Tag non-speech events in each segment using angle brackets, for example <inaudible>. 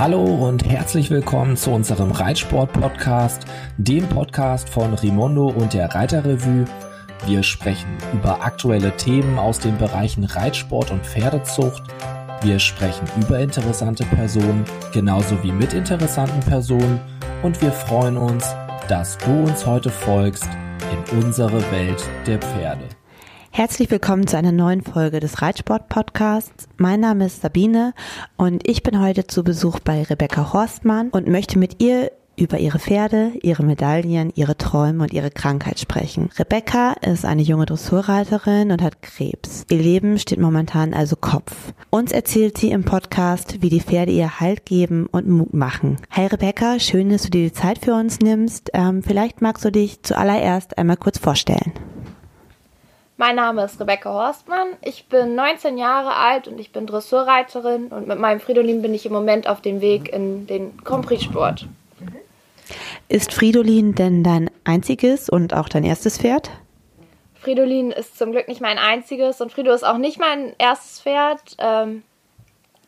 Hallo und herzlich willkommen zu unserem Reitsport-Podcast, dem Podcast von Rimondo und der Reiterrevue. Wir sprechen über aktuelle Themen aus den Bereichen Reitsport und Pferdezucht. Wir sprechen über interessante Personen, genauso wie mit interessanten Personen. Und wir freuen uns, dass du uns heute folgst in unsere Welt der Pferde. Herzlich willkommen zu einer neuen Folge des Reitsport-Podcasts. Mein Name ist Sabine und ich bin heute zu Besuch bei Rebecca Horstmann und möchte mit ihr über ihre Pferde, ihre Medaillen, ihre Träume und ihre Krankheit sprechen. Rebecca ist eine junge Dressurreiterin und hat Krebs. Ihr Leben steht momentan also Kopf. Uns erzählt sie im Podcast, wie die Pferde ihr Halt geben und Mut machen. Hi Rebecca, schön, dass du dir die Zeit für uns nimmst. Ähm, vielleicht magst du dich zuallererst einmal kurz vorstellen. Mein Name ist Rebecca Horstmann. Ich bin 19 Jahre alt und ich bin Dressurreiterin und mit meinem Fridolin bin ich im Moment auf dem Weg in den Grand Prix Sport. Ist Fridolin denn dein einziges und auch dein erstes Pferd? Fridolin ist zum Glück nicht mein einziges und Frido ist auch nicht mein erstes Pferd. Ähm,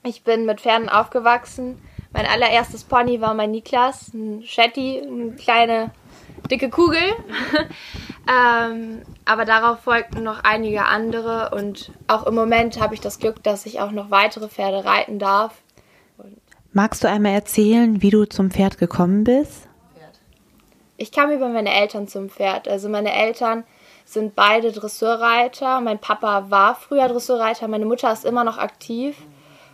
ich bin mit Pferden aufgewachsen. Mein allererstes Pony war mein Niklas, ein Shetty, eine kleine dicke Kugel. <laughs> ähm, aber darauf folgten noch einige andere und auch im Moment habe ich das Glück, dass ich auch noch weitere Pferde reiten darf. Magst du einmal erzählen, wie du zum Pferd gekommen bist? Ich kam über meine Eltern zum Pferd. Also meine Eltern sind beide Dressurreiter. Mein Papa war früher Dressurreiter, meine Mutter ist immer noch aktiv.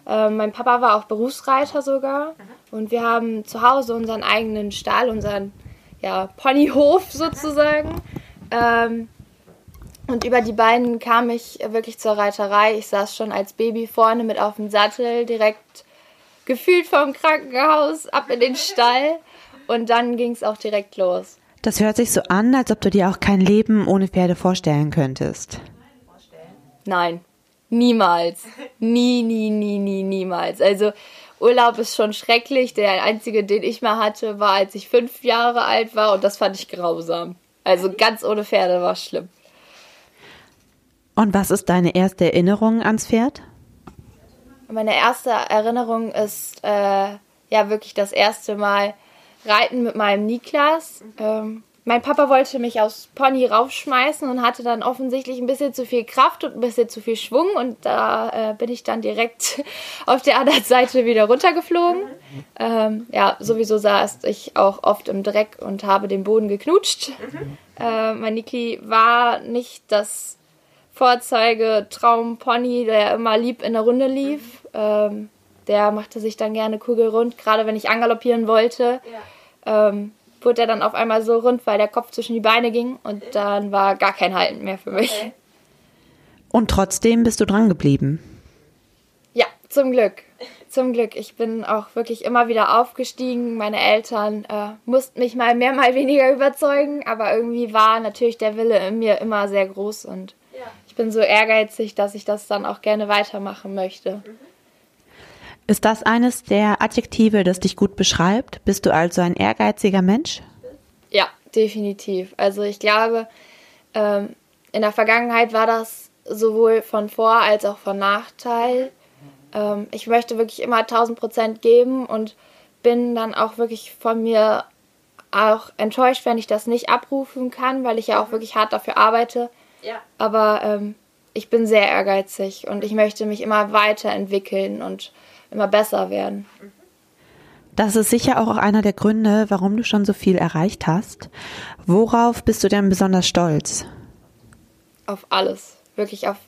Ähm, mein Papa war auch Berufsreiter sogar. Und wir haben zu Hause unseren eigenen Stall, unseren ja, Ponyhof sozusagen. Ähm, und über die beiden kam ich wirklich zur Reiterei. Ich saß schon als Baby vorne mit auf dem Sattel, direkt gefühlt vom Krankenhaus ab in den Stall. Und dann ging es auch direkt los. Das hört sich so an, als ob du dir auch kein Leben ohne Pferde vorstellen könntest. Nein, niemals. Nie, nie, nie, nie, niemals. Also Urlaub ist schon schrecklich. Der einzige, den ich mal hatte, war, als ich fünf Jahre alt war und das fand ich grausam. Also ganz ohne Pferde war schlimm. Und was ist deine erste Erinnerung ans Pferd? Meine erste Erinnerung ist äh, ja wirklich das erste Mal Reiten mit meinem Niklas. Ähm, mein Papa wollte mich aufs Pony raufschmeißen und hatte dann offensichtlich ein bisschen zu viel Kraft und ein bisschen zu viel Schwung und da äh, bin ich dann direkt <laughs> auf der anderen Seite wieder runtergeflogen. Ähm, ja, sowieso saß ich auch oft im Dreck und habe den Boden geknutscht. Äh, mein Niki war nicht das Vorzeige Traumpony, der immer lieb in der Runde lief. Ähm, der machte sich dann gerne kugelrund, gerade wenn ich angaloppieren wollte. Ja. Ähm, wurde er dann auf einmal so rund, weil der Kopf zwischen die Beine ging und dann war gar kein Halten mehr für mich. Okay. Und trotzdem bist du dran geblieben. Ja, zum Glück. Zum Glück. Ich bin auch wirklich immer wieder aufgestiegen. Meine Eltern äh, mussten mich mal mehr, mal weniger überzeugen, aber irgendwie war natürlich der Wille in mir immer sehr groß und ja. ich bin so ehrgeizig, dass ich das dann auch gerne weitermachen möchte. Mhm. Ist das eines der Adjektive, das dich gut beschreibt? Bist du also ein ehrgeiziger Mensch? Ja, definitiv. Also ich glaube, ähm, in der Vergangenheit war das sowohl von Vor- als auch von Nachteil. Ähm, ich möchte wirklich immer 1000 Prozent geben und bin dann auch wirklich von mir auch enttäuscht, wenn ich das nicht abrufen kann, weil ich ja auch wirklich hart dafür arbeite. Ja. Aber ähm, ich bin sehr ehrgeizig und ich möchte mich immer weiterentwickeln und immer besser werden. Das ist sicher auch einer der Gründe, warum du schon so viel erreicht hast. Worauf bist du denn besonders stolz? Auf alles. Wirklich auf,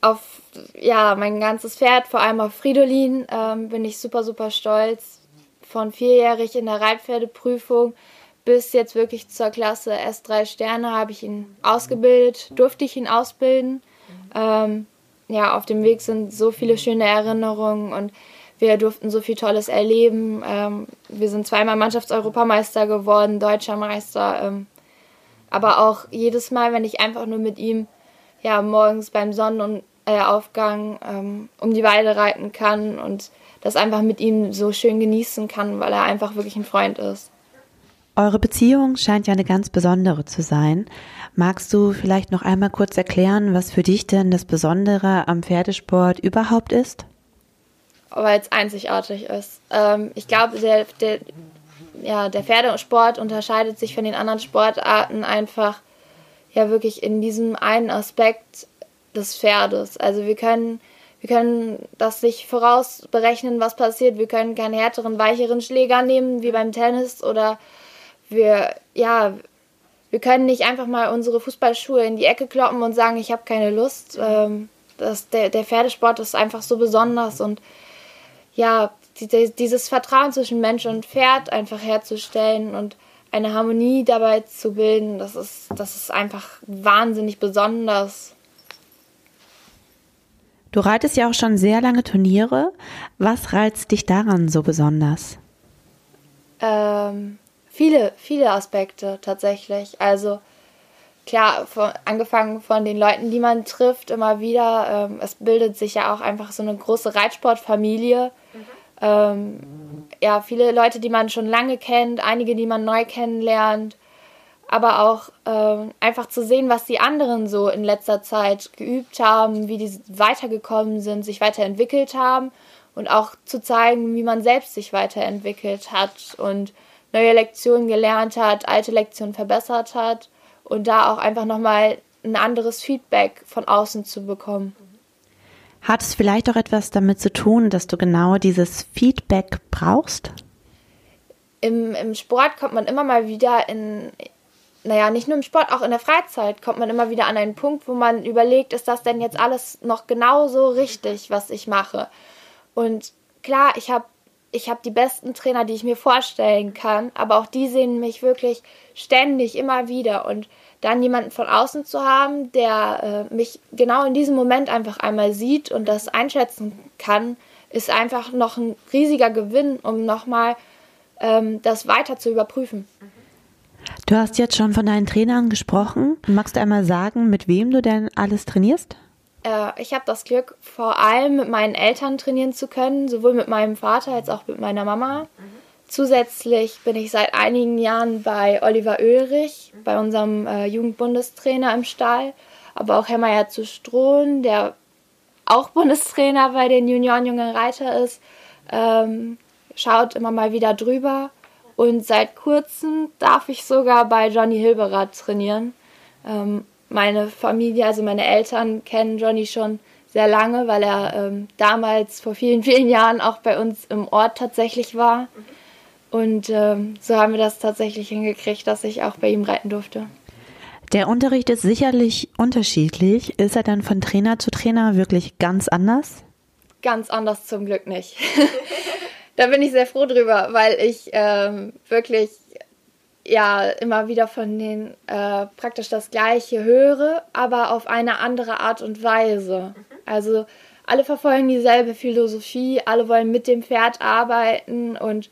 auf ja, mein ganzes Pferd, vor allem auf Fridolin, ähm, bin ich super, super stolz. Von vierjährig in der Reitpferdeprüfung bis jetzt wirklich zur Klasse S3 Sterne habe ich ihn ausgebildet, durfte ich ihn ausbilden. Ähm, ja, auf dem Weg sind so viele schöne Erinnerungen und wir durften so viel Tolles erleben. Ähm, wir sind zweimal Mannschaftseuropameister geworden, deutscher Meister. Ähm, aber auch jedes Mal, wenn ich einfach nur mit ihm ja, morgens beim Sonnenaufgang ähm, um die Weide reiten kann und das einfach mit ihm so schön genießen kann, weil er einfach wirklich ein Freund ist. Eure Beziehung scheint ja eine ganz besondere zu sein. Magst du vielleicht noch einmal kurz erklären, was für dich denn das Besondere am Pferdesport überhaupt ist? weil es einzigartig ist. Ähm, ich glaube, der, der, ja, der Pferdesport unterscheidet sich von den anderen Sportarten einfach ja wirklich in diesem einen Aspekt des Pferdes. Also wir können, wir können das nicht vorausberechnen, was passiert. Wir können keinen härteren, weicheren Schläger nehmen wie beim Tennis oder wir, ja, wir können nicht einfach mal unsere Fußballschuhe in die Ecke kloppen und sagen, ich habe keine Lust. Ähm, das, der, der Pferdesport ist einfach so besonders und ja, die, dieses Vertrauen zwischen Mensch und Pferd einfach herzustellen und eine Harmonie dabei zu bilden, das ist, das ist einfach wahnsinnig besonders. Du reitest ja auch schon sehr lange Turniere. Was reizt dich daran so besonders? Ähm, viele, viele Aspekte tatsächlich. Also klar, von, angefangen von den Leuten, die man trifft, immer wieder. Ähm, es bildet sich ja auch einfach so eine große Reitsportfamilie. Mhm. Ähm, ja, viele Leute, die man schon lange kennt, einige, die man neu kennenlernt. Aber auch ähm, einfach zu sehen, was die anderen so in letzter Zeit geübt haben, wie die weitergekommen sind, sich weiterentwickelt haben und auch zu zeigen, wie man selbst sich weiterentwickelt hat und neue Lektionen gelernt hat, alte Lektionen verbessert hat und da auch einfach nochmal ein anderes Feedback von außen zu bekommen. Hat es vielleicht auch etwas damit zu tun, dass du genau dieses Feedback brauchst? Im, Im Sport kommt man immer mal wieder in, naja, nicht nur im Sport, auch in der Freizeit kommt man immer wieder an einen Punkt, wo man überlegt, ist das denn jetzt alles noch genauso richtig, was ich mache? Und klar, ich habe ich habe die besten Trainer, die ich mir vorstellen kann, aber auch die sehen mich wirklich ständig immer wieder und dann jemanden von außen zu haben, der äh, mich genau in diesem Moment einfach einmal sieht und das einschätzen kann, ist einfach noch ein riesiger Gewinn, um nochmal ähm, das weiter zu überprüfen. Du hast jetzt schon von deinen Trainern gesprochen. Magst du einmal sagen, mit wem du denn alles trainierst? Äh, ich habe das Glück, vor allem mit meinen Eltern trainieren zu können, sowohl mit meinem Vater als auch mit meiner Mama. Zusätzlich bin ich seit einigen Jahren bei Oliver Oehlrich, bei unserem äh, Jugendbundestrainer im Stall, aber auch Herr Meier zu Strohn, der auch <laughs> Bundestrainer bei den Junioren Jungen Reiter ist, ähm, schaut immer mal wieder drüber. Und seit kurzem darf ich sogar bei Johnny Hilberath trainieren. Ähm, meine Familie, also meine Eltern kennen Johnny schon sehr lange, weil er ähm, damals vor vielen, vielen Jahren auch bei uns im Ort tatsächlich war. Und ähm, so haben wir das tatsächlich hingekriegt, dass ich auch bei ihm reiten durfte. Der Unterricht ist sicherlich unterschiedlich. Ist er dann von Trainer zu Trainer wirklich ganz anders? Ganz anders zum Glück nicht. <laughs> da bin ich sehr froh drüber, weil ich ähm, wirklich ja immer wieder von denen äh, praktisch das Gleiche höre, aber auf eine andere Art und Weise. Also alle verfolgen dieselbe Philosophie, alle wollen mit dem Pferd arbeiten und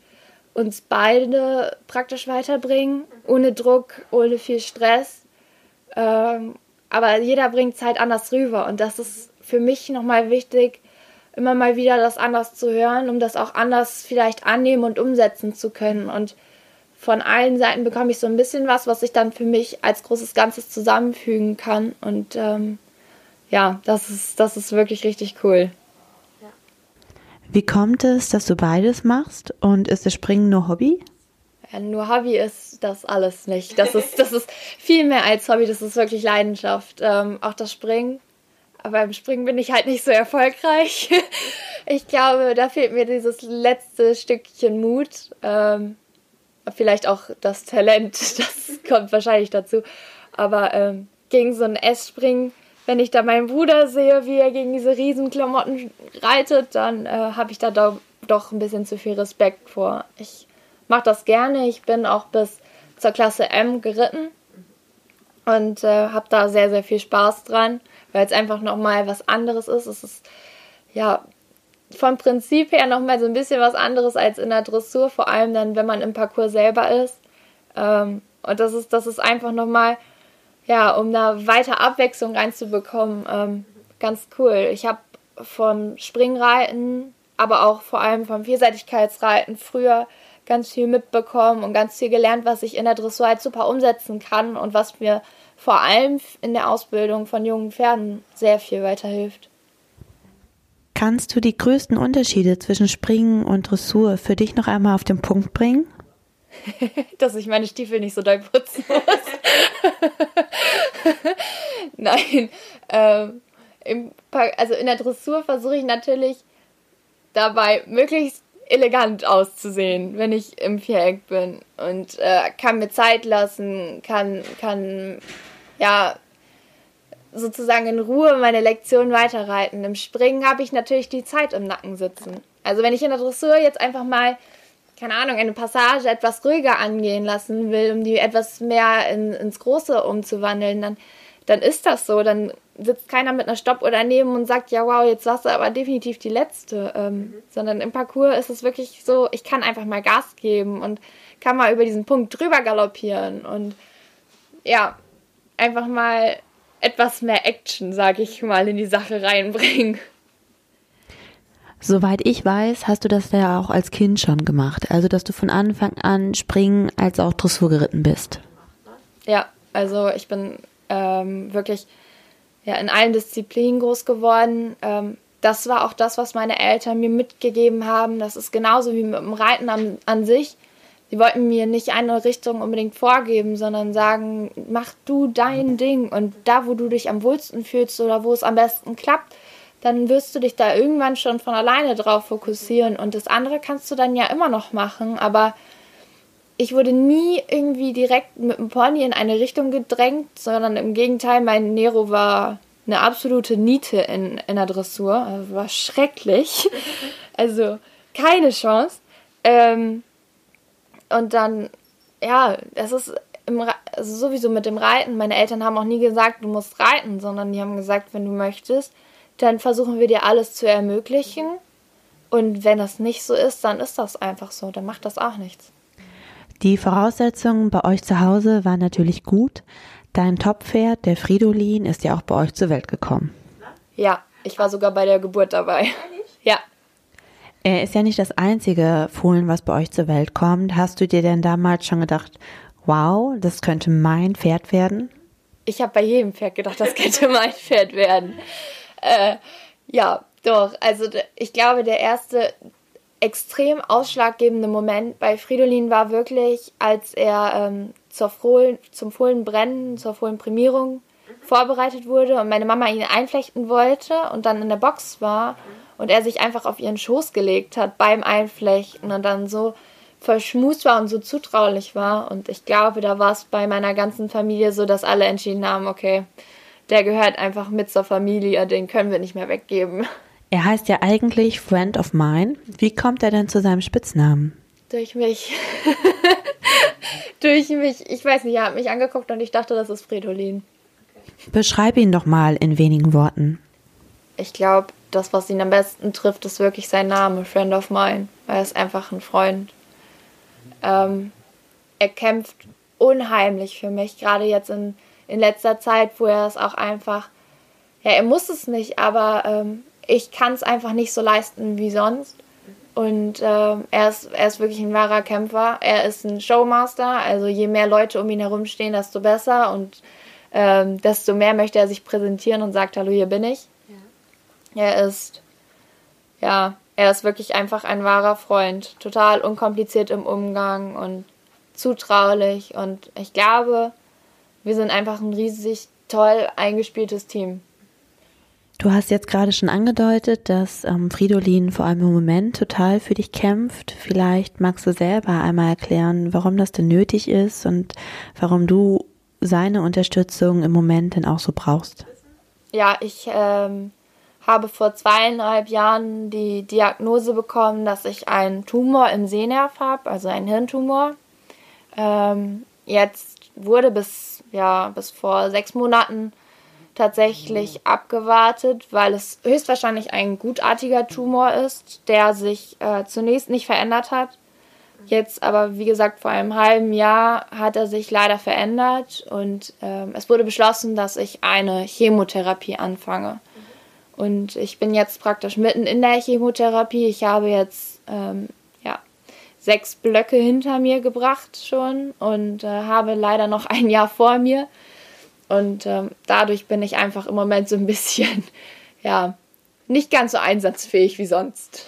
uns beide praktisch weiterbringen, ohne Druck, ohne viel Stress. Ähm, aber jeder bringt es halt anders rüber und das ist für mich nochmal wichtig, immer mal wieder das anders zu hören, um das auch anders vielleicht annehmen und umsetzen zu können. Und von allen Seiten bekomme ich so ein bisschen was, was ich dann für mich als großes Ganzes zusammenfügen kann. Und ähm, ja, das ist, das ist wirklich richtig cool. Wie kommt es, dass du beides machst? Und ist das Springen nur Hobby? Ja, nur Hobby ist das alles nicht. Das ist, das ist viel mehr als Hobby, das ist wirklich Leidenschaft. Ähm, auch das Springen. Aber beim Springen bin ich halt nicht so erfolgreich. <laughs> ich glaube, da fehlt mir dieses letzte Stückchen Mut. Ähm, vielleicht auch das Talent, <laughs> das kommt wahrscheinlich dazu. Aber ähm, gegen so ein S-Springen wenn ich da meinen Bruder sehe, wie er gegen diese Riesenklamotten reitet, dann äh, habe ich da do doch ein bisschen zu viel Respekt vor. Ich mache das gerne. Ich bin auch bis zur Klasse M geritten und äh, habe da sehr, sehr viel Spaß dran, weil es einfach nochmal was anderes ist. Es ist ja vom Prinzip her nochmal so ein bisschen was anderes als in der Dressur, vor allem dann, wenn man im Parcours selber ist. Ähm, und das ist, das ist einfach nochmal ja, um da weiter Abwechslung reinzubekommen, ähm, ganz cool. Ich habe vom Springreiten, aber auch vor allem vom Vielseitigkeitsreiten früher ganz viel mitbekommen und ganz viel gelernt, was ich in der Dressur halt super umsetzen kann und was mir vor allem in der Ausbildung von jungen Pferden sehr viel weiterhilft. Kannst du die größten Unterschiede zwischen Springen und Dressur für dich noch einmal auf den Punkt bringen? <laughs> Dass ich meine Stiefel nicht so doll putzen muss. <laughs> Nein. Ähm, im, also in der Dressur versuche ich natürlich dabei möglichst elegant auszusehen, wenn ich im Viereck bin und äh, kann mir Zeit lassen, kann, kann ja sozusagen in Ruhe meine Lektion weiterreiten. Im Springen habe ich natürlich die Zeit im Nacken sitzen. Also wenn ich in der Dressur jetzt einfach mal, keine Ahnung, eine Passage etwas ruhiger angehen lassen will, um die etwas mehr in, ins Große umzuwandeln, dann, dann ist das so. Dann sitzt keiner mit einer Stoppuhr daneben und sagt, ja wow, jetzt warst du aber definitiv die Letzte. Ähm, mhm. Sondern im Parcours ist es wirklich so, ich kann einfach mal Gas geben und kann mal über diesen Punkt drüber galoppieren und ja, einfach mal etwas mehr Action, sage ich mal, in die Sache reinbringen. Soweit ich weiß, hast du das ja auch als Kind schon gemacht. Also, dass du von Anfang an springen als auch Dressur geritten bist. Ja, also ich bin ähm, wirklich ja, in allen Disziplinen groß geworden. Ähm, das war auch das, was meine Eltern mir mitgegeben haben. Das ist genauso wie mit dem Reiten an, an sich. Sie wollten mir nicht eine Richtung unbedingt vorgeben, sondern sagen, mach du dein Ding und da, wo du dich am wohlsten fühlst oder wo es am besten klappt, dann wirst du dich da irgendwann schon von alleine drauf fokussieren und das andere kannst du dann ja immer noch machen, aber ich wurde nie irgendwie direkt mit dem Pony in eine Richtung gedrängt, sondern im Gegenteil, mein Nero war eine absolute Niete in, in der Dressur, also war schrecklich, <laughs> also keine Chance. Ähm, und dann, ja, das ist im, also sowieso mit dem Reiten. Meine Eltern haben auch nie gesagt, du musst reiten, sondern die haben gesagt, wenn du möchtest, dann versuchen wir dir alles zu ermöglichen. Und wenn das nicht so ist, dann ist das einfach so. Dann macht das auch nichts. Die Voraussetzungen bei euch zu Hause waren natürlich gut. Dein Top-Pferd, der Fridolin, ist ja auch bei euch zur Welt gekommen. Ja, ich war sogar bei der Geburt dabei. Ja. Er ist ja nicht das einzige Fohlen, was bei euch zur Welt kommt. Hast du dir denn damals schon gedacht, wow, das könnte mein Pferd werden? Ich habe bei jedem Pferd gedacht, das könnte mein Pferd werden. Äh, ja, doch. Also ich glaube, der erste extrem ausschlaggebende Moment bei Fridolin war wirklich, als er ähm, zur Fohlen, zum Fohlenbrennen, zur Fohlenprämierung vorbereitet wurde und meine Mama ihn einflechten wollte und dann in der Box war und er sich einfach auf ihren Schoß gelegt hat beim Einflechten und dann so verschmust war und so zutraulich war. Und ich glaube, da war es bei meiner ganzen Familie so, dass alle entschieden haben, okay, der gehört einfach mit zur Familie, den können wir nicht mehr weggeben. Er heißt ja eigentlich Friend of Mine. Wie kommt er denn zu seinem Spitznamen? Durch mich. <laughs> Durch mich. Ich weiß nicht, er hat mich angeguckt und ich dachte, das ist Fridolin. Beschreib ihn doch mal in wenigen Worten. Ich glaube, das, was ihn am besten trifft, ist wirklich sein Name, Friend of Mine. Er ist einfach ein Freund. Ähm, er kämpft unheimlich für mich, gerade jetzt in, in letzter Zeit, wo er es auch einfach, ja, er muss es nicht, aber ähm, ich kann es einfach nicht so leisten wie sonst. Und ähm, er, ist, er ist wirklich ein wahrer Kämpfer. Er ist ein Showmaster, also je mehr Leute um ihn herum stehen, desto besser und ähm, desto mehr möchte er sich präsentieren und sagt, hallo, hier bin ich. Er ist, ja, er ist wirklich einfach ein wahrer Freund. Total unkompliziert im Umgang und zutraulich. Und ich glaube, wir sind einfach ein riesig toll eingespieltes Team. Du hast jetzt gerade schon angedeutet, dass ähm, Fridolin vor allem im Moment total für dich kämpft. Vielleicht magst du selber einmal erklären, warum das denn nötig ist und warum du seine Unterstützung im Moment denn auch so brauchst. Ja, ich ähm, habe vor zweieinhalb Jahren die Diagnose bekommen, dass ich einen Tumor im Sehnerv habe, also einen Hirntumor. Ähm, jetzt wurde bis, ja, bis vor sechs Monaten tatsächlich abgewartet, weil es höchstwahrscheinlich ein gutartiger Tumor ist, der sich äh, zunächst nicht verändert hat. Jetzt aber, wie gesagt, vor einem halben Jahr hat er sich leider verändert und äh, es wurde beschlossen, dass ich eine Chemotherapie anfange. Und ich bin jetzt praktisch mitten in der Chemotherapie. Ich habe jetzt ähm, ja, sechs Blöcke hinter mir gebracht schon und äh, habe leider noch ein Jahr vor mir. Und ähm, dadurch bin ich einfach im Moment so ein bisschen, <laughs> ja, nicht ganz so einsatzfähig wie sonst.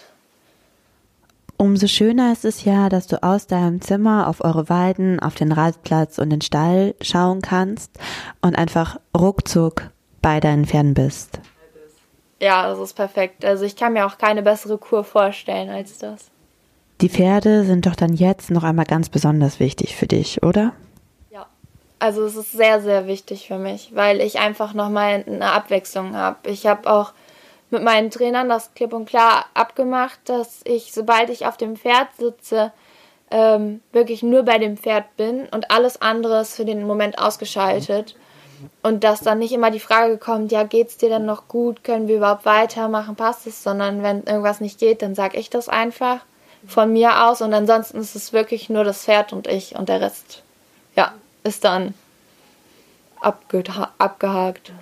Umso schöner ist es ja, dass du aus deinem Zimmer auf eure Weiden, auf den Reitplatz und den Stall schauen kannst und einfach ruckzuck bei deinen Pferden bist. Ja, das ist perfekt. Also ich kann mir auch keine bessere Kur vorstellen als das. Die Pferde sind doch dann jetzt noch einmal ganz besonders wichtig für dich, oder? Ja. Also es ist sehr, sehr wichtig für mich, weil ich einfach nochmal eine Abwechslung habe. Ich habe auch mit meinen Trainern das klipp und klar abgemacht, dass ich, sobald ich auf dem Pferd sitze, ähm, wirklich nur bei dem Pferd bin und alles andere ist für den Moment ausgeschaltet. Und dass dann nicht immer die Frage kommt, ja, geht's dir denn noch gut? Können wir überhaupt weitermachen? Passt es? Sondern wenn irgendwas nicht geht, dann sage ich das einfach von mir aus. Und ansonsten ist es wirklich nur das Pferd und ich und der Rest, ja, ist dann abgehakt.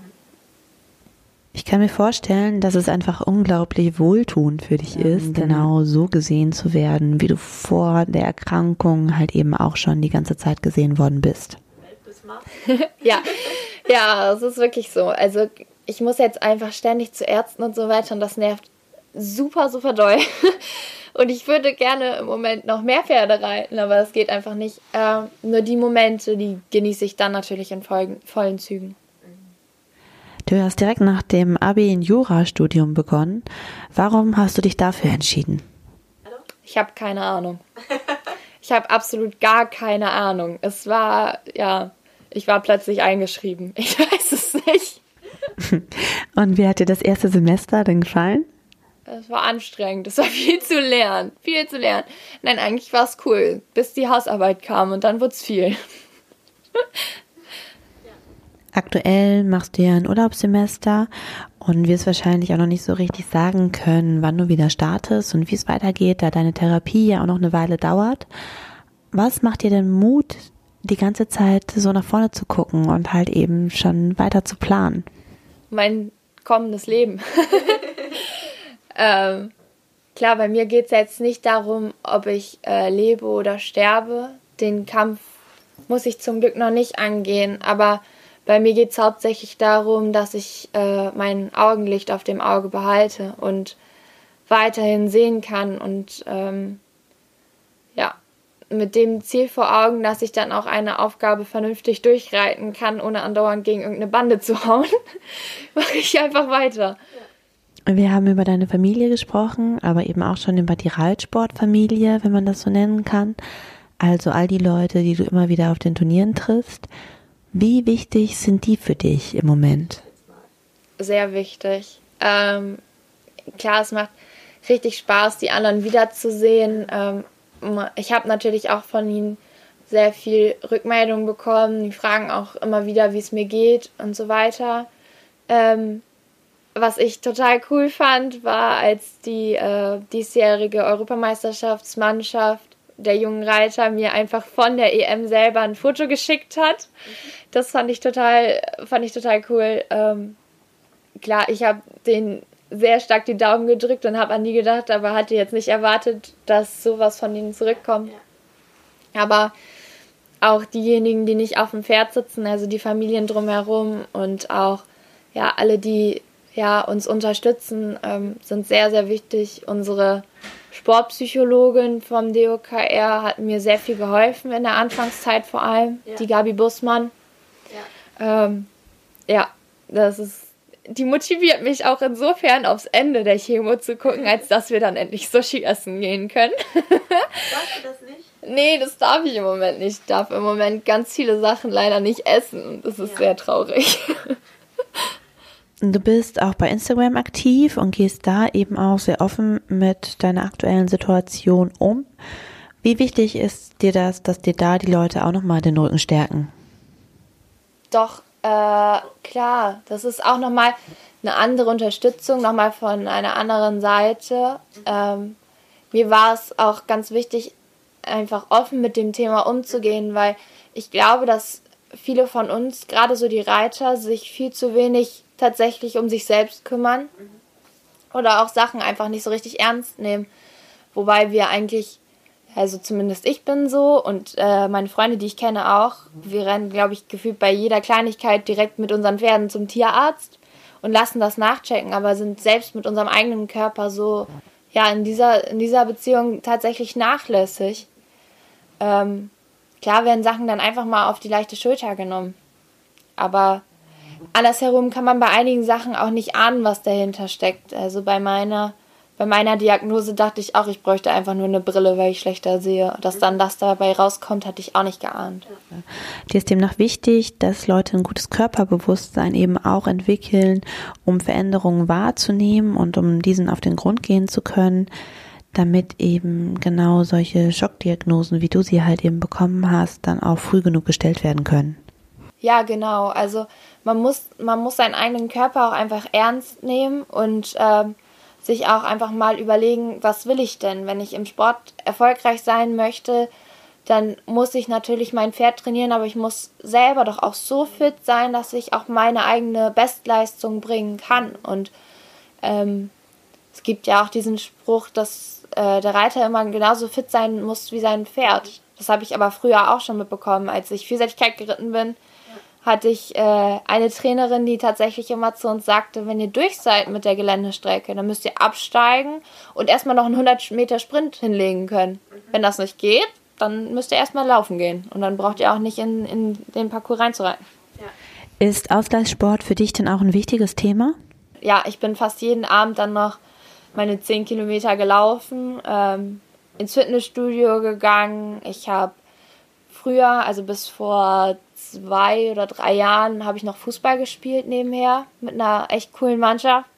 Ich kann mir vorstellen, dass es einfach unglaublich wohltuend für dich ja, ist, genau. genau so gesehen zu werden, wie du vor der Erkrankung halt eben auch schon die ganze Zeit gesehen worden bist. <laughs> ja, ja, es ist wirklich so. Also ich muss jetzt einfach ständig zu Ärzten und so weiter und das nervt super, super doll. <laughs> Und ich würde gerne im Moment noch mehr Pferde reiten, aber das geht einfach nicht. Ähm, nur die Momente, die genieße ich dann natürlich in vollen, vollen Zügen. Du hast direkt nach dem Abi ein Jurastudium begonnen. Warum hast du dich dafür entschieden? Ich habe keine Ahnung. Ich habe absolut gar keine Ahnung. Es war, ja, ich war plötzlich eingeschrieben. <laughs> Ich weiß es nicht. <laughs> Und wie hat dir das erste Semester denn gefallen? Es war anstrengend. Es war <laughs> viel zu lernen. Viel zu lernen. Nein, eigentlich war es cool, bis die Hausarbeit kam und dann wurde es viel. Aktuell machst du ja ein Urlaubssemester und wirst wahrscheinlich auch noch nicht so richtig sagen können, wann du wieder startest und wie es weitergeht, da deine Therapie ja auch noch eine Weile dauert. Was macht dir denn Mut, die ganze Zeit so nach vorne zu gucken und halt eben schon weiter zu planen? Mein kommendes Leben. <laughs> ähm, klar, bei mir geht es jetzt nicht darum, ob ich äh, lebe oder sterbe. Den Kampf muss ich zum Glück noch nicht angehen, aber bei mir geht es hauptsächlich darum, dass ich äh, mein Augenlicht auf dem Auge behalte und weiterhin sehen kann und ähm, mit dem Ziel vor Augen, dass ich dann auch eine Aufgabe vernünftig durchreiten kann, ohne andauernd gegen irgendeine Bande zu hauen, <laughs> mache ich einfach weiter. Wir haben über deine Familie gesprochen, aber eben auch schon über die Reitsportfamilie, wenn man das so nennen kann. Also all die Leute, die du immer wieder auf den Turnieren triffst. Wie wichtig sind die für dich im Moment? Sehr wichtig. Ähm, klar, es macht richtig Spaß, die anderen wiederzusehen. Ähm, ich habe natürlich auch von ihnen sehr viel Rückmeldung bekommen. Die fragen auch immer wieder, wie es mir geht und so weiter. Ähm, was ich total cool fand, war, als die äh, diesjährige Europameisterschaftsmannschaft der jungen Reiter mir einfach von der EM selber ein Foto geschickt hat. Das fand ich total, fand ich total cool. Ähm, klar, ich habe den sehr stark die Daumen gedrückt und habe an die gedacht, aber hatte jetzt nicht erwartet, dass sowas von ihnen zurückkommt. Ja. Aber auch diejenigen, die nicht auf dem Pferd sitzen, also die Familien drumherum und auch ja alle, die ja uns unterstützen, ähm, sind sehr sehr wichtig. Unsere Sportpsychologin vom DOKR hat mir sehr viel geholfen in der Anfangszeit vor allem, ja. die Gabi Bussmann. Ja. Ähm, ja, das ist die motiviert mich auch insofern aufs Ende der Chemo zu gucken, als dass wir dann endlich Sushi essen gehen können. Darfst du das nicht? Nee, das darf ich im Moment nicht. Ich darf im Moment ganz viele Sachen leider nicht essen. Das ist ja. sehr traurig. Du bist auch bei Instagram aktiv und gehst da eben auch sehr offen mit deiner aktuellen Situation um. Wie wichtig ist dir das, dass dir da die Leute auch nochmal den Rücken stärken? Doch, äh, klar, das ist auch nochmal eine andere Unterstützung, nochmal von einer anderen Seite. Ähm, mir war es auch ganz wichtig, einfach offen mit dem Thema umzugehen, weil ich glaube, dass viele von uns, gerade so die Reiter, sich viel zu wenig tatsächlich um sich selbst kümmern oder auch Sachen einfach nicht so richtig ernst nehmen. Wobei wir eigentlich also zumindest ich bin so und äh, meine Freunde, die ich kenne, auch. Wir rennen, glaube ich, gefühlt bei jeder Kleinigkeit direkt mit unseren Pferden zum Tierarzt und lassen das nachchecken, aber sind selbst mit unserem eigenen Körper so, ja, in dieser, in dieser Beziehung tatsächlich nachlässig. Ähm, klar werden Sachen dann einfach mal auf die leichte Schulter genommen. Aber andersherum kann man bei einigen Sachen auch nicht ahnen, was dahinter steckt. Also bei meiner bei meiner Diagnose dachte ich auch, ich bräuchte einfach nur eine Brille, weil ich schlechter sehe. Dass dann das dabei rauskommt, hatte ich auch nicht geahnt. Dir ist demnach wichtig, dass Leute ein gutes Körperbewusstsein eben auch entwickeln, um Veränderungen wahrzunehmen und um diesen auf den Grund gehen zu können, damit eben genau solche Schockdiagnosen, wie du sie halt eben bekommen hast, dann auch früh genug gestellt werden können. Ja, genau. Also man muss, man muss seinen eigenen Körper auch einfach ernst nehmen und ähm, sich auch einfach mal überlegen, was will ich denn? Wenn ich im Sport erfolgreich sein möchte, dann muss ich natürlich mein Pferd trainieren, aber ich muss selber doch auch so fit sein, dass ich auch meine eigene Bestleistung bringen kann. Und ähm, es gibt ja auch diesen Spruch, dass äh, der Reiter immer genauso fit sein muss wie sein Pferd. Das habe ich aber früher auch schon mitbekommen, als ich Vielseitigkeit geritten bin hatte ich äh, eine Trainerin, die tatsächlich immer zu uns sagte, wenn ihr durch seid mit der Geländestrecke, dann müsst ihr absteigen und erstmal noch einen 100 Meter Sprint hinlegen können. Wenn das nicht geht, dann müsst ihr erstmal laufen gehen und dann braucht ihr auch nicht in, in den Parcours reinzureiten. Ja. Ist Ausgleichssport für dich denn auch ein wichtiges Thema? Ja, ich bin fast jeden Abend dann noch meine 10 Kilometer gelaufen, ähm, ins Fitnessstudio gegangen. Ich habe früher, also bis vor zwei oder drei Jahren habe ich noch Fußball gespielt nebenher mit einer echt coolen Mannschaft.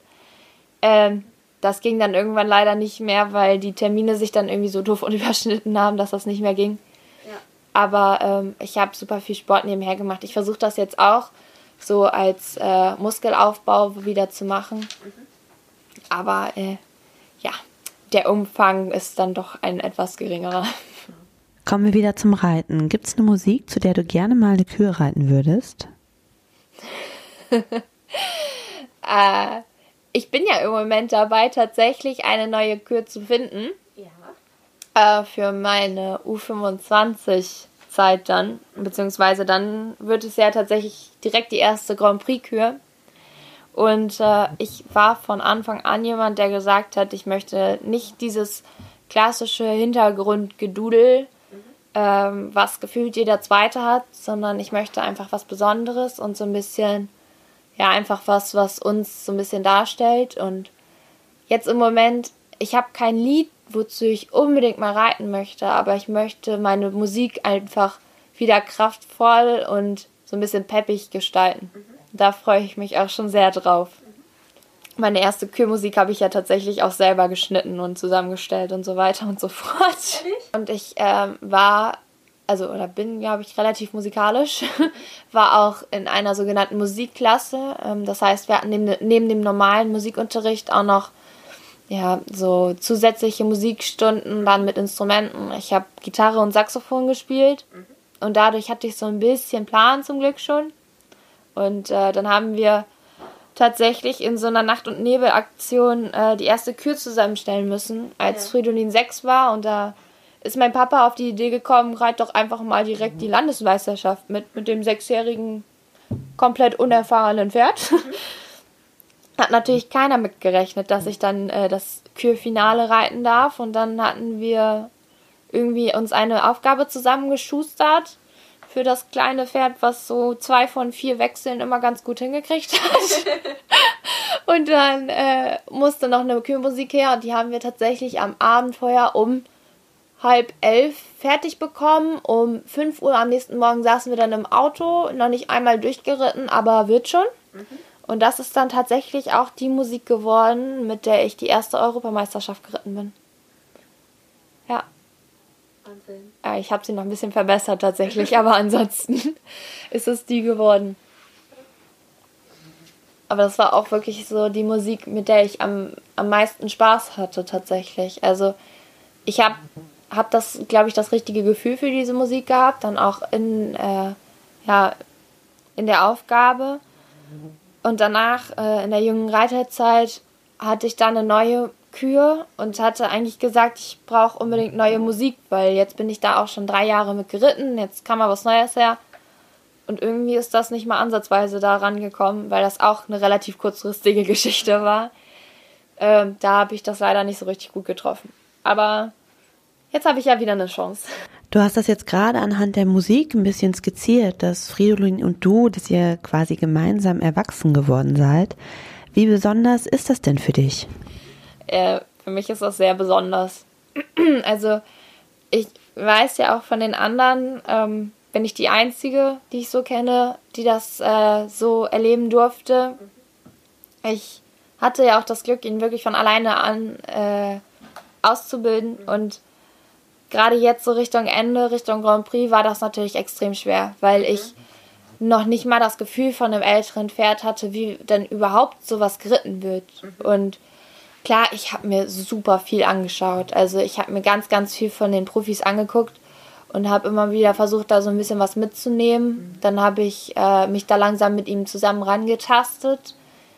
Ähm, das ging dann irgendwann leider nicht mehr, weil die Termine sich dann irgendwie so doof und <laughs> überschnitten haben, dass das nicht mehr ging. Ja. Aber ähm, ich habe super viel Sport nebenher gemacht. Ich versuche das jetzt auch so als äh, Muskelaufbau wieder zu machen. Mhm. Aber äh, ja, der Umfang ist dann doch ein etwas geringerer. <laughs> Kommen wir wieder zum Reiten. Gibt es eine Musik, zu der du gerne mal eine Kühe reiten würdest? <laughs> äh, ich bin ja im Moment dabei, tatsächlich eine neue Kür zu finden. Ja. Äh, für meine U25-Zeit dann. Beziehungsweise dann wird es ja tatsächlich direkt die erste Grand Prix-Kür. Und äh, ich war von Anfang an jemand, der gesagt hat, ich möchte nicht dieses klassische Hintergrundgedudel ähm, was gefühlt jeder Zweite hat, sondern ich möchte einfach was Besonderes und so ein bisschen, ja, einfach was, was uns so ein bisschen darstellt. Und jetzt im Moment, ich habe kein Lied, wozu ich unbedingt mal reiten möchte, aber ich möchte meine Musik einfach wieder kraftvoll und so ein bisschen peppig gestalten. Mhm. Da freue ich mich auch schon sehr drauf meine erste Kürmusik habe ich ja tatsächlich auch selber geschnitten und zusammengestellt und so weiter und so fort. Ehrlich? Und ich ähm, war, also oder bin, glaube ich, relativ musikalisch, <laughs> war auch in einer sogenannten Musikklasse. Ähm, das heißt, wir hatten neben, neben dem normalen Musikunterricht auch noch ja, so zusätzliche Musikstunden dann mit Instrumenten. Ich habe Gitarre und Saxophon gespielt mhm. und dadurch hatte ich so ein bisschen Plan zum Glück schon. Und äh, dann haben wir tatsächlich in so einer Nacht- und Nebelaktion äh, die erste Kür zusammenstellen müssen, als ja. Fridolin 6 war. Und da ist mein Papa auf die Idee gekommen, reit doch einfach mal direkt die Landesmeisterschaft mit, mit dem sechsjährigen, komplett unerfahrenen Pferd. Mhm. <laughs> Hat natürlich keiner mitgerechnet, dass ich dann äh, das Kürfinale reiten darf. Und dann hatten wir irgendwie uns eine Aufgabe zusammengeschustert für das kleine Pferd, was so zwei von vier Wechseln immer ganz gut hingekriegt hat. <laughs> und dann äh, musste noch eine Kühlmusik her und die haben wir tatsächlich am Abend vorher um halb elf fertig bekommen. Um fünf Uhr am nächsten Morgen saßen wir dann im Auto, noch nicht einmal durchgeritten, aber wird schon. Mhm. Und das ist dann tatsächlich auch die Musik geworden, mit der ich die erste Europameisterschaft geritten bin. Ja. Wahnsinn. Äh, ich habe sie noch ein bisschen verbessert tatsächlich, aber <laughs> ansonsten <laughs> ist es die geworden. Aber das war auch wirklich so die Musik, mit der ich am, am meisten Spaß hatte tatsächlich. Also ich habe hab das, glaube ich, das richtige Gefühl für diese Musik gehabt, dann auch in, äh, ja, in der Aufgabe. Und danach, äh, in der jungen Reiterzeit, hatte ich dann eine neue Kür und hatte eigentlich gesagt, ich brauche unbedingt neue Musik, weil jetzt bin ich da auch schon drei Jahre mit geritten, jetzt kam mal was Neues her. Und irgendwie ist das nicht mal ansatzweise da rangekommen, weil das auch eine relativ kurzfristige <laughs> Geschichte war. Ähm, da habe ich das leider nicht so richtig gut getroffen. Aber jetzt habe ich ja wieder eine Chance. Du hast das jetzt gerade anhand der Musik ein bisschen skizziert, dass Fridolin und du, dass ihr quasi gemeinsam erwachsen geworden seid. Wie besonders ist das denn für dich? Äh, für mich ist das sehr besonders. <clears throat> also ich weiß ja auch von den anderen, ähm, bin ich die Einzige, die ich so kenne, die das äh, so erleben durfte. Ich hatte ja auch das Glück, ihn wirklich von alleine an äh, auszubilden und gerade jetzt so Richtung Ende, Richtung Grand Prix war das natürlich extrem schwer, weil ich noch nicht mal das Gefühl von einem älteren Pferd hatte, wie denn überhaupt sowas geritten wird. Und klar, ich habe mir super viel angeschaut. Also ich habe mir ganz, ganz viel von den Profis angeguckt und habe immer wieder versucht, da so ein bisschen was mitzunehmen. Dann habe ich äh, mich da langsam mit ihm zusammen rangetastet.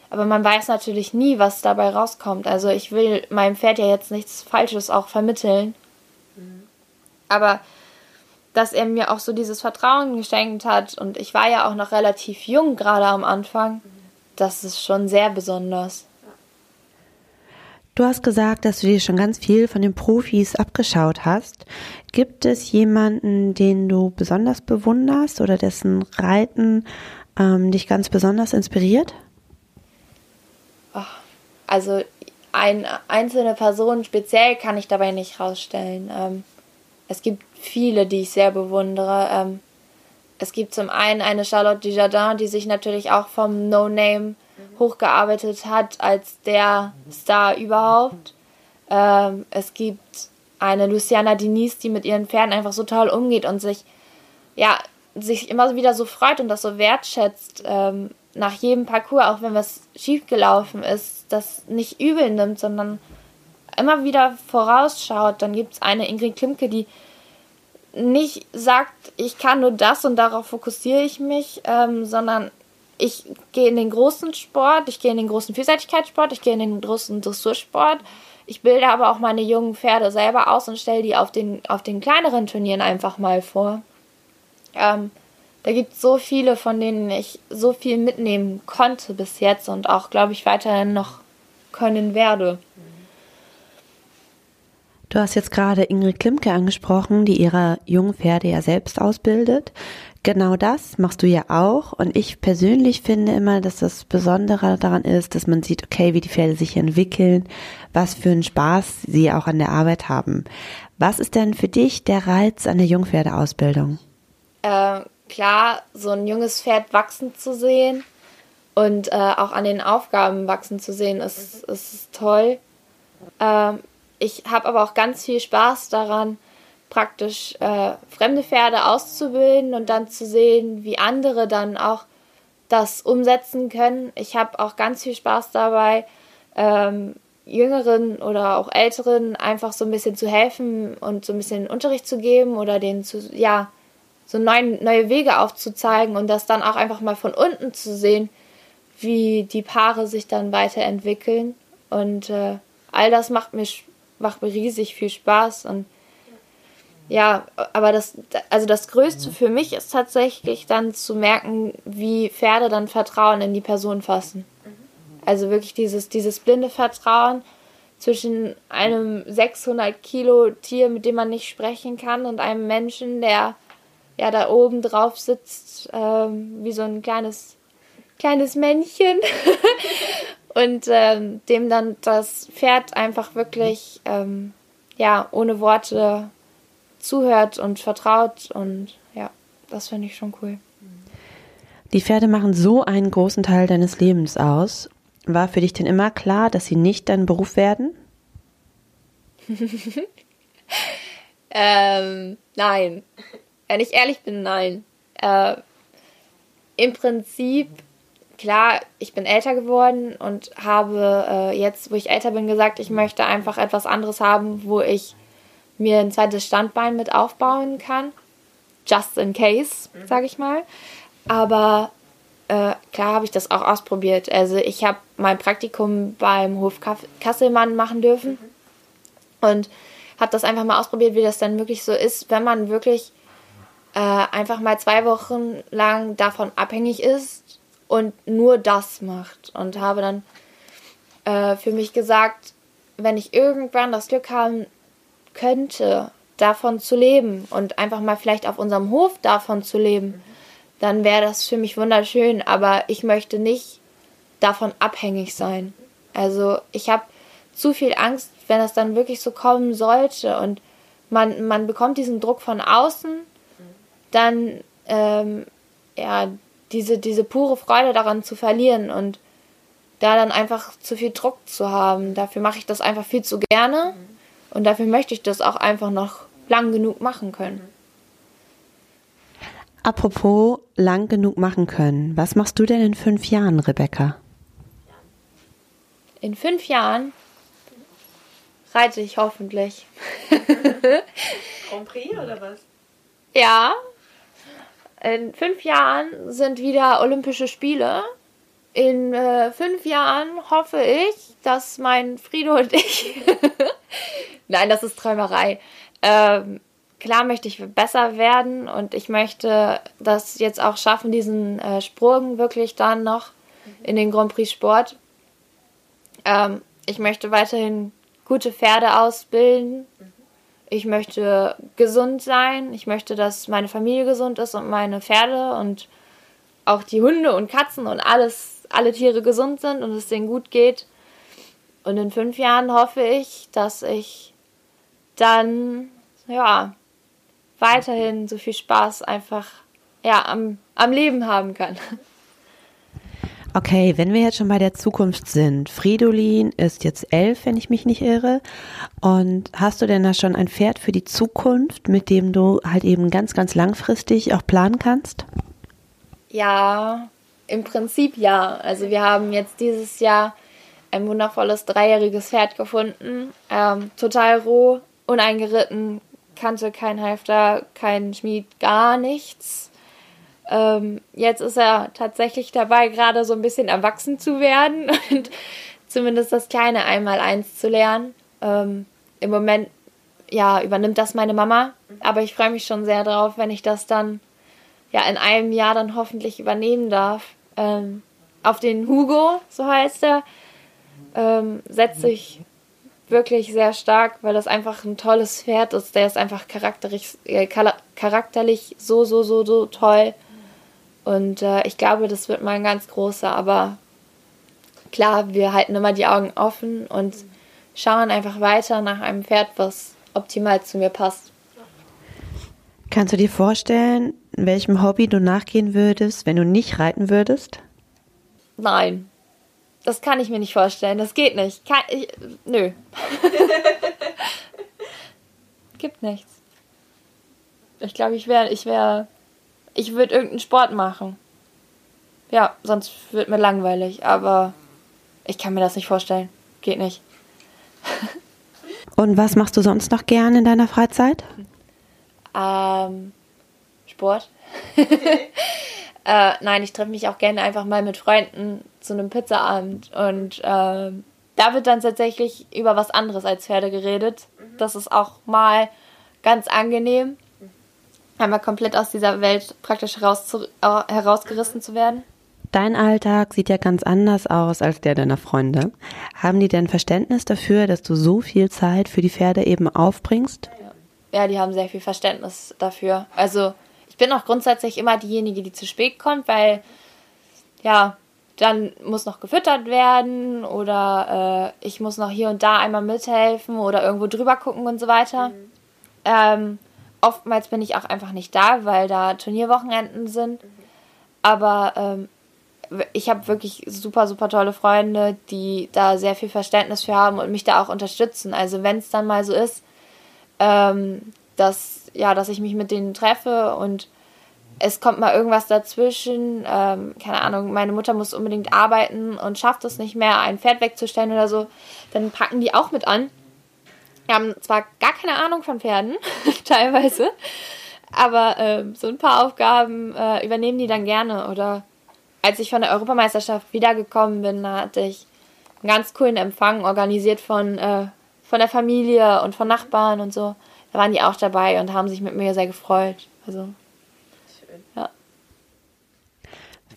Aber man weiß natürlich nie, was dabei rauskommt. Also ich will meinem Pferd ja jetzt nichts Falsches auch vermitteln. Aber dass er mir auch so dieses Vertrauen geschenkt hat und ich war ja auch noch relativ jung gerade am Anfang, das ist schon sehr besonders. Du hast gesagt, dass du dir schon ganz viel von den Profis abgeschaut hast. Gibt es jemanden, den du besonders bewunderst oder dessen Reiten ähm, dich ganz besonders inspiriert? Also eine einzelne Person speziell kann ich dabei nicht rausstellen. Ähm, es gibt viele, die ich sehr bewundere. Ähm, es gibt zum einen eine Charlotte Dujardin, die sich natürlich auch vom No-Name hochgearbeitet hat als der Star überhaupt. Ähm, es gibt eine Luciana Diniz, die mit ihren Pferden einfach so toll umgeht und sich, ja, sich immer wieder so freut und das so wertschätzt ähm, nach jedem Parcours, auch wenn was schiefgelaufen ist, das nicht übel nimmt, sondern immer wieder vorausschaut. Dann gibt es eine Ingrid Klimke, die nicht sagt, ich kann nur das und darauf fokussiere ich mich, ähm, sondern ich gehe in den großen Sport, ich gehe in den großen Vielseitigkeitssport, ich gehe in den großen Dressursport. Ich bilde aber auch meine jungen Pferde selber aus und stelle die auf den, auf den kleineren Turnieren einfach mal vor. Ähm, da gibt es so viele, von denen ich so viel mitnehmen konnte bis jetzt und auch, glaube ich, weiterhin noch können werde. Du hast jetzt gerade Ingrid Klimke angesprochen, die ihre jungen Pferde ja selbst ausbildet. Genau das machst du ja auch. Und ich persönlich finde immer, dass das Besondere daran ist, dass man sieht, okay, wie die Pferde sich entwickeln, was für einen Spaß sie auch an der Arbeit haben. Was ist denn für dich der Reiz an der Jungpferdeausbildung? Äh, klar, so ein junges Pferd wachsen zu sehen und äh, auch an den Aufgaben wachsen zu sehen, ist, ist toll. Ähm, ich habe aber auch ganz viel Spaß daran, praktisch äh, fremde Pferde auszubilden und dann zu sehen, wie andere dann auch das umsetzen können. Ich habe auch ganz viel Spaß dabei, ähm, Jüngeren oder auch Älteren einfach so ein bisschen zu helfen und so ein bisschen Unterricht zu geben oder denen zu, ja, so neuen, neue Wege aufzuzeigen und das dann auch einfach mal von unten zu sehen, wie die Paare sich dann weiterentwickeln. Und äh, all das macht mir, macht mir riesig viel Spaß und ja, aber das, also das Größte für mich ist tatsächlich dann zu merken, wie Pferde dann Vertrauen in die Person fassen. Also wirklich dieses, dieses blinde Vertrauen zwischen einem 600 Kilo Tier, mit dem man nicht sprechen kann, und einem Menschen, der ja da oben drauf sitzt, ähm, wie so ein kleines, kleines Männchen. <laughs> und ähm, dem dann das Pferd einfach wirklich, ähm, ja, ohne Worte zuhört und vertraut und ja, das finde ich schon cool. Die Pferde machen so einen großen Teil deines Lebens aus. War für dich denn immer klar, dass sie nicht dein Beruf werden? <laughs> ähm, nein. Wenn ich ehrlich bin, nein. Äh, Im Prinzip, klar, ich bin älter geworden und habe äh, jetzt, wo ich älter bin, gesagt, ich möchte einfach etwas anderes haben, wo ich mir ein zweites Standbein mit aufbauen kann. Just in case, mhm. sage ich mal. Aber äh, klar habe ich das auch ausprobiert. Also ich habe mein Praktikum beim Hof Kasselmann machen dürfen mhm. und habe das einfach mal ausprobiert, wie das dann wirklich so ist, wenn man wirklich äh, einfach mal zwei Wochen lang davon abhängig ist und nur das macht. Und habe dann äh, für mich gesagt, wenn ich irgendwann das Glück haben könnte, davon zu leben und einfach mal vielleicht auf unserem Hof davon zu leben, dann wäre das für mich wunderschön. Aber ich möchte nicht davon abhängig sein. Also ich habe zu viel Angst, wenn das dann wirklich so kommen sollte und man, man bekommt diesen Druck von außen, dann ähm, ja, diese, diese pure Freude daran zu verlieren und da dann einfach zu viel Druck zu haben. Dafür mache ich das einfach viel zu gerne und dafür möchte ich das auch einfach noch lang genug machen können. Apropos lang genug machen können, was machst du denn in fünf Jahren, Rebecca? In fünf Jahren reite ich hoffentlich. Grand Prix oder was? Ja. In fünf Jahren sind wieder Olympische Spiele. In äh, fünf Jahren hoffe ich, dass mein Frido und ich. <laughs> Nein, das ist Träumerei. Ähm, klar möchte ich besser werden und ich möchte das jetzt auch schaffen, diesen äh, Sprung wirklich dann noch in den Grand Prix Sport. Ähm, ich möchte weiterhin gute Pferde ausbilden. Ich möchte gesund sein. Ich möchte, dass meine Familie gesund ist und meine Pferde und auch die Hunde und Katzen und alles, alle Tiere gesund sind und es denen gut geht. Und in fünf Jahren hoffe ich, dass ich dann, ja, weiterhin so viel Spaß einfach, ja, am, am Leben haben kann. Okay, wenn wir jetzt schon bei der Zukunft sind, Fridolin ist jetzt elf, wenn ich mich nicht irre. Und hast du denn da schon ein Pferd für die Zukunft, mit dem du halt eben ganz, ganz langfristig auch planen kannst? Ja, im Prinzip ja. Also wir haben jetzt dieses Jahr ein wundervolles dreijähriges Pferd gefunden. Ähm, total roh, uneingeritten, kannte kein Halfter, kein Schmied, gar nichts. Ähm, jetzt ist er tatsächlich dabei, gerade so ein bisschen erwachsen zu werden <laughs> und zumindest das kleine Einmal-Eins zu lernen. Ähm, Im Moment, ja, übernimmt das meine Mama, aber ich freue mich schon sehr drauf, wenn ich das dann ja in einem Jahr dann hoffentlich übernehmen darf. Ähm, auf den Hugo, so heißt er, ähm, setze ich wirklich sehr stark, weil das einfach ein tolles Pferd ist. Der ist einfach charakterlich, äh, charakterlich so, so, so, so toll. Und äh, ich glaube, das wird mal ein ganz großer. Aber klar, wir halten immer die Augen offen und schauen einfach weiter nach einem Pferd, was optimal zu mir passt. Kannst du dir vorstellen, welchem Hobby du nachgehen würdest, wenn du nicht reiten würdest? Nein. Das kann ich mir nicht vorstellen. Das geht nicht. Kann, ich, nö. <laughs> Gibt nichts. Ich glaube, ich wäre ich wäre ich würde irgendeinen Sport machen. Ja, sonst wird mir langweilig, aber ich kann mir das nicht vorstellen. Geht nicht. Und was machst du sonst noch gerne in deiner Freizeit? Ähm, Sport. <laughs> äh, nein, ich treffe mich auch gerne einfach mal mit Freunden zu einem Pizzaabend und äh, da wird dann tatsächlich über was anderes als Pferde geredet. Das ist auch mal ganz angenehm einmal komplett aus dieser Welt praktisch heraus zu, herausgerissen zu werden? Dein Alltag sieht ja ganz anders aus als der deiner Freunde. Haben die denn Verständnis dafür, dass du so viel Zeit für die Pferde eben aufbringst? Ja, die haben sehr viel Verständnis dafür. Also ich bin auch grundsätzlich immer diejenige, die zu spät kommt, weil ja, dann muss noch gefüttert werden oder äh, ich muss noch hier und da einmal mithelfen oder irgendwo drüber gucken und so weiter. Mhm. Ähm, oftmals bin ich auch einfach nicht da, weil da Turnierwochenenden sind. Aber ähm, ich habe wirklich super, super tolle Freunde, die da sehr viel Verständnis für haben und mich da auch unterstützen. Also wenn es dann mal so ist, ähm, dass, ja, dass ich mich mit denen treffe und es kommt mal irgendwas dazwischen, ähm, keine Ahnung, meine Mutter muss unbedingt arbeiten und schafft es nicht mehr, ein Pferd wegzustellen oder so, dann packen die auch mit an wir haben zwar gar keine Ahnung von Pferden, <laughs> teilweise, aber äh, so ein paar Aufgaben äh, übernehmen die dann gerne. Oder als ich von der Europameisterschaft wiedergekommen bin, da hatte ich einen ganz coolen Empfang organisiert von, äh, von der Familie und von Nachbarn und so. Da waren die auch dabei und haben sich mit mir sehr gefreut. Also Ja.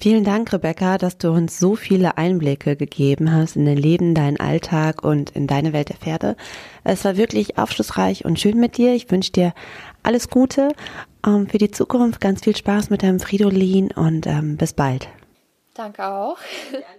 Vielen Dank, Rebecca, dass du uns so viele Einblicke gegeben hast in dein Leben, deinen Alltag und in deine Welt der Pferde. Es war wirklich aufschlussreich und schön mit dir. Ich wünsche dir alles Gute ähm, für die Zukunft, ganz viel Spaß mit deinem Fridolin und ähm, bis bald. Danke auch. <laughs> <laughs>